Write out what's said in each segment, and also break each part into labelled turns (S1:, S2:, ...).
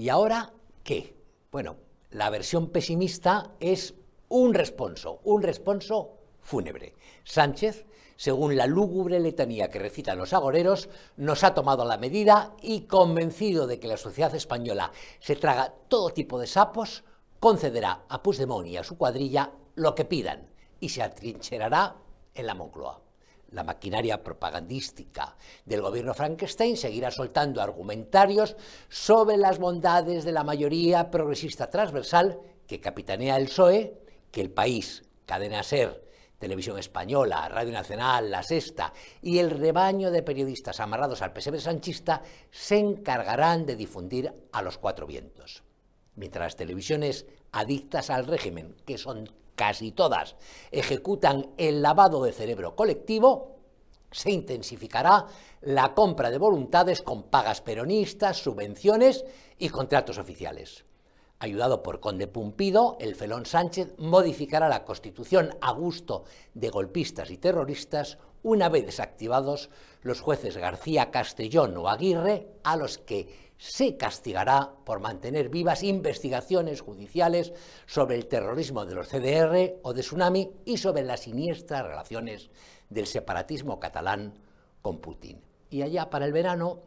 S1: ¿Y ahora qué? Bueno, la versión pesimista es un responso, un responso fúnebre. Sánchez, según la lúgubre letanía que recitan los agoreros, nos ha tomado la medida y, convencido de que la sociedad española se traga todo tipo de sapos, concederá a Puigdemont y a su cuadrilla lo que pidan y se atrincherará en la Moncloa la maquinaria propagandística del gobierno Frankenstein seguirá soltando argumentarios sobre las bondades de la mayoría progresista transversal que capitanea el PSOE, que el país, cadena SER, Televisión Española, Radio Nacional, La Sexta y el rebaño de periodistas amarrados al PSV sanchista se encargarán de difundir a los cuatro vientos. Mientras las televisiones adictas al régimen, que son casi todas, ejecutan el lavado de cerebro colectivo, se intensificará la compra de voluntades con pagas peronistas, subvenciones y contratos oficiales. Ayudado por Conde Pumpido, el felón Sánchez modificará la Constitución a gusto de golpistas y terroristas una vez desactivados los jueces García Castellón o Aguirre, a los que se castigará por mantener vivas investigaciones judiciales sobre el terrorismo de los CDR o de Tsunami y sobre las siniestras relaciones del separatismo catalán con Putin. Y allá para el verano,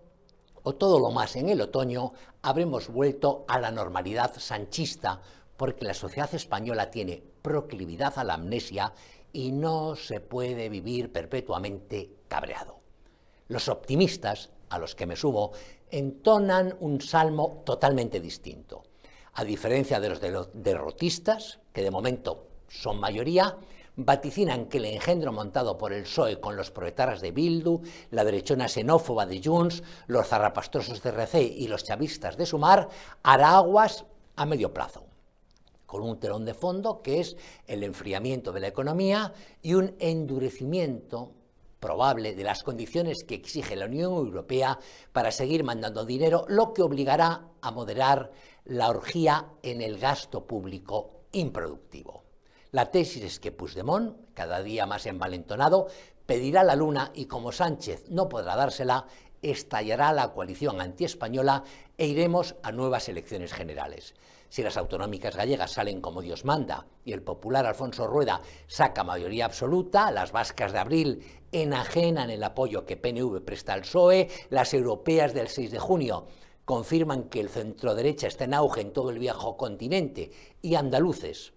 S1: o todo lo más en el otoño, habremos vuelto a la normalidad sanchista porque la sociedad española tiene proclividad a la amnesia y no se puede vivir perpetuamente cabreado. Los optimistas, a los que me sumo, entonan un salmo totalmente distinto. A diferencia de los derrotistas, que de momento son mayoría, vaticinan que el engendro montado por el PSOE con los proetaras de Bildu, la derechona xenófoba de Junts, los zarrapastrosos de RC y los chavistas de Sumar hará aguas a medio plazo, con un telón de fondo que es el enfriamiento de la economía y un endurecimiento probable de las condiciones que exige la Unión Europea para seguir mandando dinero, lo que obligará a moderar la orgía en el gasto público improductivo. La tesis es que Puigdemont, cada día más envalentonado, pedirá la luna y como Sánchez no podrá dársela, estallará la coalición antiespañola e iremos a nuevas elecciones generales. Si las autonómicas gallegas salen como Dios manda y el popular Alfonso Rueda saca mayoría absoluta, las vascas de abril enajenan el apoyo que PNV presta al PSOE, las europeas del 6 de junio confirman que el centro-derecha está en auge en todo el viejo continente y andaluces,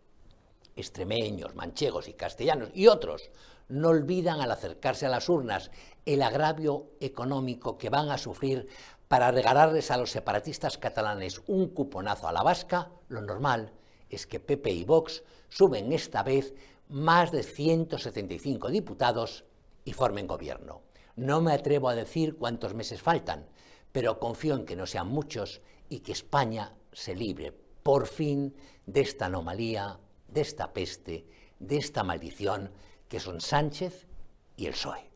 S1: extremeños, manchegos y castellanos y otros no olvidan al acercarse a las urnas el agravio económico que van a sufrir para regalarles a los separatistas catalanes un cuponazo a la vasca, lo normal es que PP y Vox suben esta vez más de 175 diputados y formen gobierno. No me atrevo a decir cuántos meses faltan, pero confío en que no sean muchos y que España se libre por fin de esta anomalía, de esta peste, de esta maldición que son Sánchez y el PSOE.